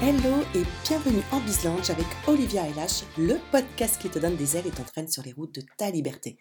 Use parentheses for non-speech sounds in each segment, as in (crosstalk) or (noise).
Hello et bienvenue en Bizlange avec Olivia LH, le podcast qui te donne des ailes et t'entraîne sur les routes de ta liberté.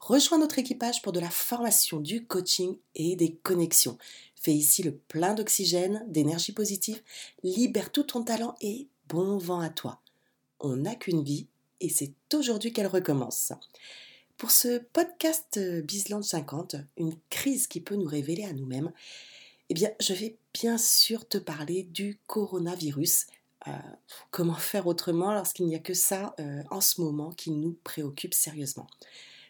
Rejoins notre équipage pour de la formation, du coaching et des connexions. Fais ici le plein d'oxygène, d'énergie positive, libère tout ton talent et bon vent à toi. On n'a qu'une vie et c'est aujourd'hui qu'elle recommence. Pour ce podcast euh, Bizland 50, une crise qui peut nous révéler à nous-mêmes, eh bien, je vais bien sûr te parler du coronavirus. Euh, comment faire autrement lorsqu'il n'y a que ça euh, en ce moment qui nous préoccupe sérieusement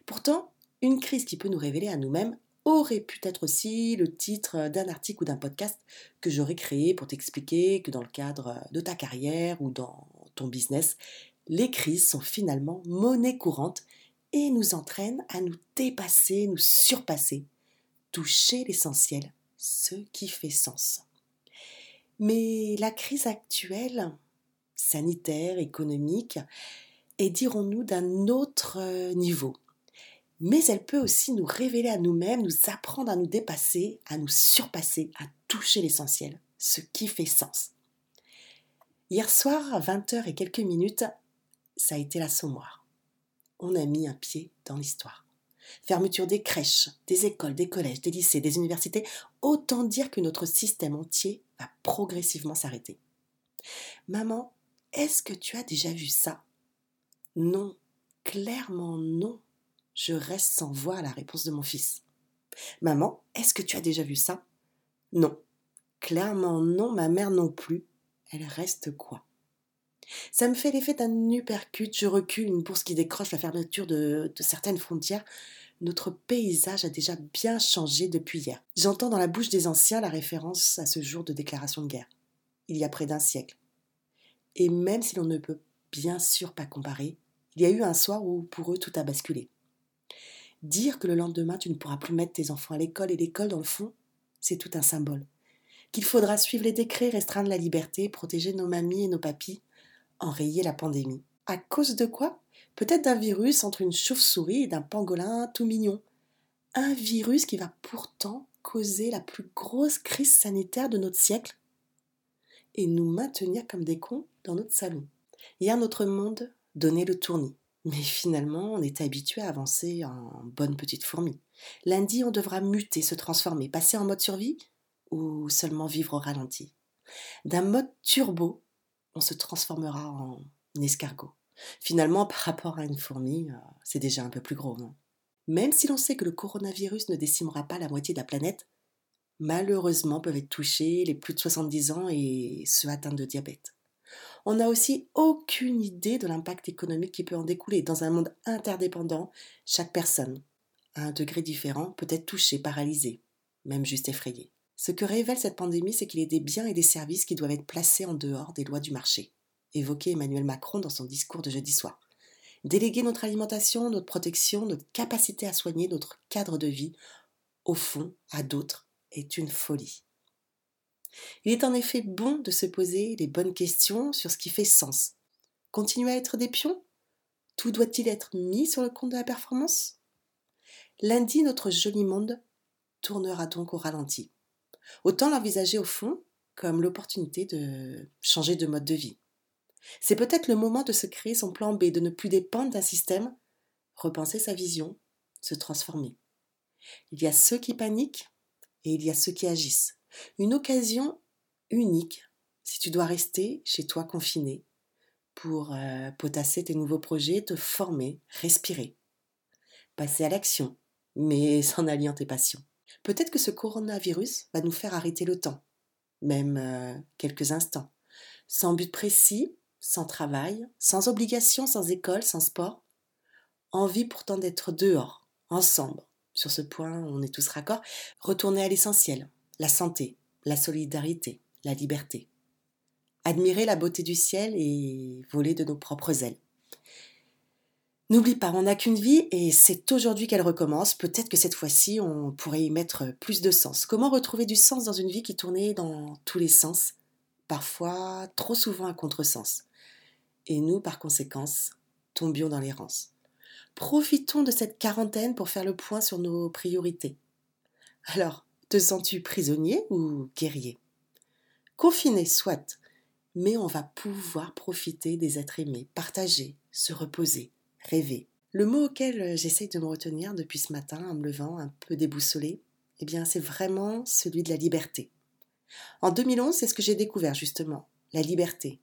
Pourtant, une crise qui peut nous révéler à nous-mêmes aurait pu être aussi le titre d'un article ou d'un podcast que j'aurais créé pour t'expliquer que dans le cadre de ta carrière ou dans ton business, les crises sont finalement monnaie courante et nous entraînent à nous dépasser, nous surpasser, toucher l'essentiel, ce qui fait sens. Mais la crise actuelle, sanitaire, économique, est, dirons-nous, d'un autre niveau. Mais elle peut aussi nous révéler à nous-mêmes, nous apprendre à nous dépasser, à nous surpasser, à toucher l'essentiel, ce qui fait sens. Hier soir, à 20h et quelques minutes, ça a été l'assommoir. On a mis un pied dans l'histoire. Fermeture des crèches, des écoles, des collèges, des lycées, des universités, autant dire que notre système entier va progressivement s'arrêter. Maman, est-ce que tu as déjà vu ça? Non, clairement non. Je reste sans voix à la réponse de mon fils. Maman, est-ce que tu as déjà vu ça? Non, clairement non, ma mère non plus. Elle reste quoi? Ça me fait l'effet d'un uppercut, je recule, une bourse qui décroche la fermeture de, certaines frontières. Notre paysage a déjà bien changé depuis hier. J'entends dans la bouche des anciens la référence à ce jour de déclaration de guerre, il y a près d'un siècle. Et même si l'on ne peut bien sûr pas comparer, il y a eu un soir où pour eux tout a basculé. Dire que le lendemain tu ne pourras plus mettre tes enfants à l'école et l'école dans le fond, c'est tout un symbole. Qu'il faudra suivre les décrets, restreindre la liberté, protéger nos mamies et nos papis, enrayer la pandémie. À cause de quoi? Peut-être d'un virus entre une chauve-souris et d'un pangolin tout mignon. Un virus qui va pourtant causer la plus grosse crise sanitaire de notre siècle et nous maintenir comme des cons dans notre salon. Hier, notre monde donnait le tournis. Mais finalement, on est habitué à avancer en bonne petite fourmi. Lundi, on devra muter, se transformer, passer en mode survie ou seulement vivre au ralenti? D'un mode turbo on se transformera en escargot. Finalement, par rapport à une fourmi, euh, c'est déjà un peu plus gros. Non? Même si l'on sait que le coronavirus ne décimera pas la moitié de la planète, malheureusement peuvent être touchés les plus de 70 ans et ceux atteints de diabète. On n'a aussi aucune idée de l'impact économique qui peut en découler. Dans un monde interdépendant, chaque personne, à un degré différent, peut être touchée, paralysée, même juste effrayée. Ce que révèle cette pandémie, c'est qu'il a des biens et des services qui doivent être placés en dehors des lois du marché, évoquait Emmanuel Macron dans son discours de jeudi soir. Déléguer notre alimentation, notre protection, notre capacité à soigner notre cadre de vie, au fond, à d'autres, est une folie. Il est en effet bon de se poser les bonnes questions sur ce qui fait sens. Continuer à être des pions? Tout doit-il être mis sur le compte de la performance? Lundi, notre joli monde tournera donc au ralenti. Autant l'envisager au fond comme l'opportunité de changer de mode de vie. C'est peut-être le moment de se créer son plan B, de ne plus dépendre d'un système, repenser sa vision, se transformer. Il y a ceux qui paniquent et il y a ceux qui agissent. Une occasion unique si tu dois rester chez toi confiné pour euh, potasser tes nouveaux projets, te former, respirer, passer à l'action, mais (laughs) sans alliant tes passions. Peut-être que ce coronavirus va nous faire arrêter le temps, même euh, quelques instants, sans but précis, sans travail, sans obligation, sans école, sans sport. Envie pourtant d'être dehors, ensemble. Sur ce point, on est tous raccords. Retourner à l'essentiel, la santé, la solidarité, la liberté. Admirer la beauté du ciel et voler de nos propres ailes. N'oublie pas, on n'a qu'une vie et c'est aujourd'hui qu'elle recommence. Peut-être que cette fois-ci, on pourrait y mettre plus de sens. Comment retrouver du sens dans une vie qui tournait dans tous les sens, parfois trop souvent à contresens Et nous, par conséquence, tombions dans l'errance. Profitons de cette quarantaine pour faire le point sur nos priorités. Alors, te sens-tu prisonnier ou guerrier? Confiné, soit, mais on va pouvoir profiter des êtres aimés, partager, se reposer, rêver. Le mot auquel euh, j'essaye de me retenir depuis ce matin en me levant un peu déboussolé, eh bien c'est vraiment celui de la liberté. En 2011, c'est ce que j'ai découvert justement, la liberté.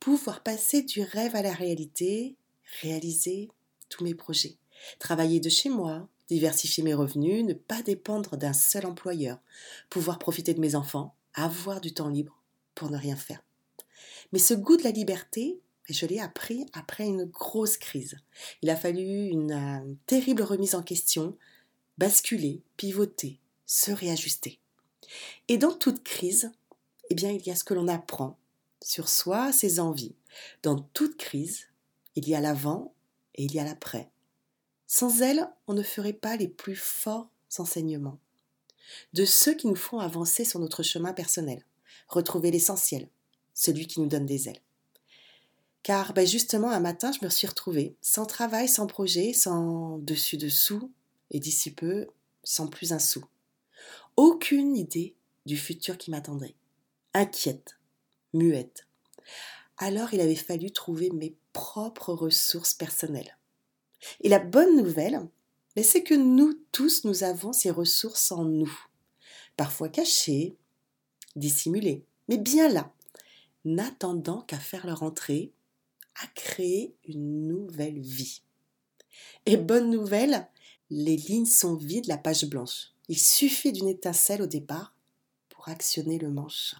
Pouvoir passer du rêve à la réalité, réaliser tous mes projets, travailler de chez moi, diversifier mes revenus, ne pas dépendre d'un seul employeur, pouvoir profiter de mes enfants, avoir du temps libre pour ne rien faire. Mais ce goût de la liberté, je l'ai appris après une grosse crise. Il a fallu une euh, terrible remise en question, basculer, pivoter, se réajuster. Et dans toute crise, eh bien, il y a ce que l'on apprend sur soi, ses envies. Dans toute crise, il y a l'avant et il y a l'après. Sans elle, on ne ferait pas les plus forts enseignements. De ceux qui nous font avancer sur notre chemin personnel, retrouver l'essentiel, celui qui nous donne des ailes. Car ben justement, un matin, je me suis retrouvée, sans travail, sans projet, sans dessus-dessous, et d'ici peu, sans plus un sou. Aucune idée du futur qui m'attendrait. Inquiète, muette. Alors il avait fallu trouver mes propres ressources personnelles. Et la bonne nouvelle, ben, c'est que nous tous, nous avons ces ressources en nous. Parfois cachées, dissimulées, mais bien là, n'attendant qu'à faire leur entrée, à créer une nouvelle vie. Et bonne nouvelle, les lignes sont vides, la page blanche. Il suffit d'une étincelle au départ pour actionner le manche.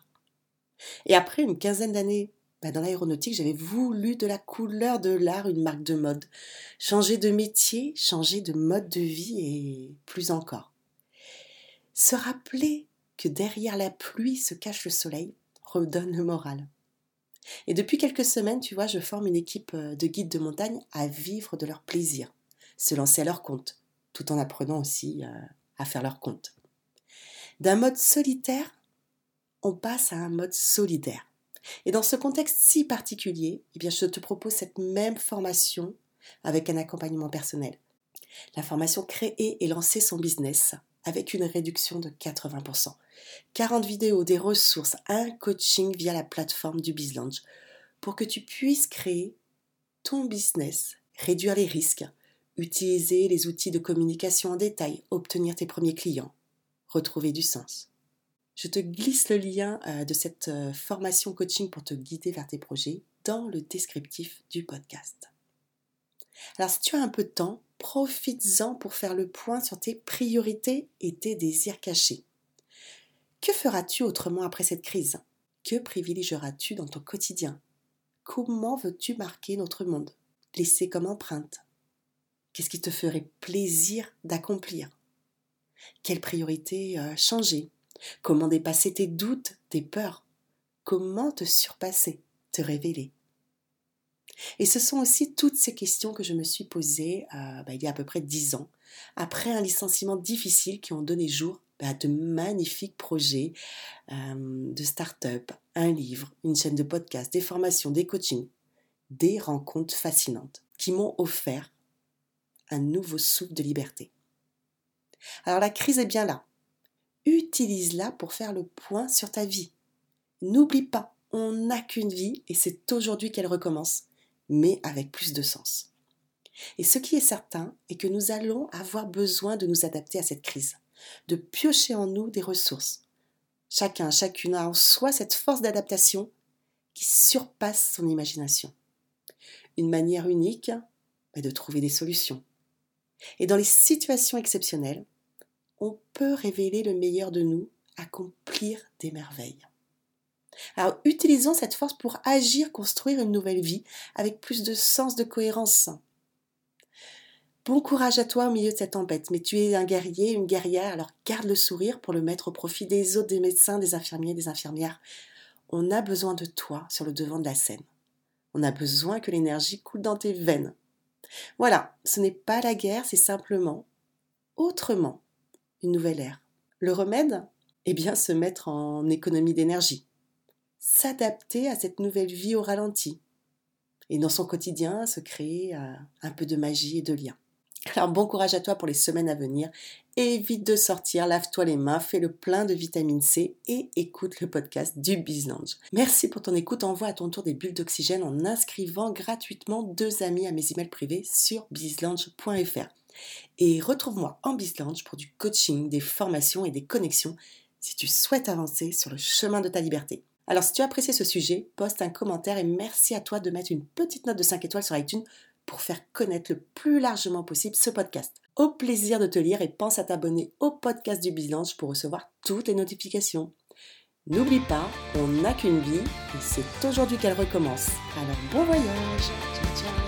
Et après une quinzaine d'années bah, dans l'aéronautique, j'avais voulu de la couleur de l'art une marque de mode. Changer de métier, changer de mode de vie et plus encore. Se rappeler que derrière la pluie se cache le soleil redonne le moral. Et depuis quelques semaines, tu vois, je forme une équipe euh, de guides de montagne à vivre de leur plaisir, se lancer à leur compte, tout en apprenant aussi euh, à faire leur compte. D'un mode solitaire, on passe à un mode solidaire. Et dans ce contexte si particulier, eh je te propose cette même formation avec un accompagnement personnel. La formation Créer et lancer son business avec une réduction de 80%. 40 vidéos, des ressources, un coaching via la plateforme du BizLaunch pour que tu puisses créer ton business, réduire les risques, utiliser les outils de communication en détail, obtenir tes premiers clients, retrouver du sens. Je te glisse le lien euh, de cette euh, formation coaching pour te guider vers tes projets dans le descriptif du podcast. Alors si tu as un peu de temps, profites-en pour faire le point sur tes priorités et tes désirs cachés. Que feras-tu autrement après cette crise? Que privilégieras-tu dans ton quotidien? Comment veux-tu marquer notre monde? Laisser comme empreinte? Qu'est-ce qui te ferait plaisir d'accomplir? Quelles priorités euh, changer? Comment dépasser tes doutes, tes peurs? Comment te surpasser, te révéler? Et ce sont aussi toutes ces questions que je me suis posées euh, bah, il y a à peu près dix ans, après un licenciement difficile qui ont donné jour à de magnifiques projets euh, de start-up, un livre, une chaîne de podcast, des formations, des coachings, des rencontres fascinantes qui m'ont offert un nouveau souffle de liberté. Alors la crise est bien là. Utilise-la pour faire le point sur ta vie. N'oublie pas, on n'a qu'une vie et c'est aujourd'hui qu'elle recommence mais avec plus de sens. Et ce qui est certain est que nous allons avoir besoin de nous adapter à cette crise, de piocher en nous des ressources. Chacun, chacune a en soi cette force d'adaptation qui surpasse son imagination. Une manière unique est de trouver des solutions. Et dans les situations exceptionnelles, on peut révéler le meilleur de nous, accomplir des merveilles. Alors utilisons cette force pour agir, construire une nouvelle vie avec plus de sens, de cohérence. Bon courage à toi au milieu de cette tempête, mais tu es un guerrier, une guerrière, alors garde le sourire pour le mettre au profit des autres, des médecins, des infirmiers, des infirmières. On a besoin de toi sur le devant de la scène. On a besoin que l'énergie coule dans tes veines. Voilà, ce n'est pas la guerre, c'est simplement autrement une nouvelle ère. Le remède? Eh bien, se mettre en économie d'énergie s'adapter à cette nouvelle vie au ralenti et dans son quotidien se créer euh, un peu de magie et de lien. Alors bon courage à toi pour les semaines à venir évite de sortir, lave-toi les mains, fais le plein de vitamine C et écoute le podcast du BizLounge. Merci pour ton écoute, envoie à ton tour des bulles d'oxygène en inscrivant gratuitement deux amis à mes emails privés sur bizlounge.fr. Et retrouve-moi en BizLounge pour du coaching, des formations et des connexions si tu souhaites avancer sur le chemin de ta liberté. Alors si tu as apprécié ce sujet, poste un commentaire et merci à toi de mettre une petite note de 5 étoiles sur iTunes pour faire connaître le plus largement possible ce podcast. Au plaisir de te lire et pense à t'abonner au podcast du Bilange pour recevoir toutes les notifications. N'oublie pas, on n'a qu'une vie et c'est aujourd'hui qu'elle recommence. Alors bon voyage Ciao ciao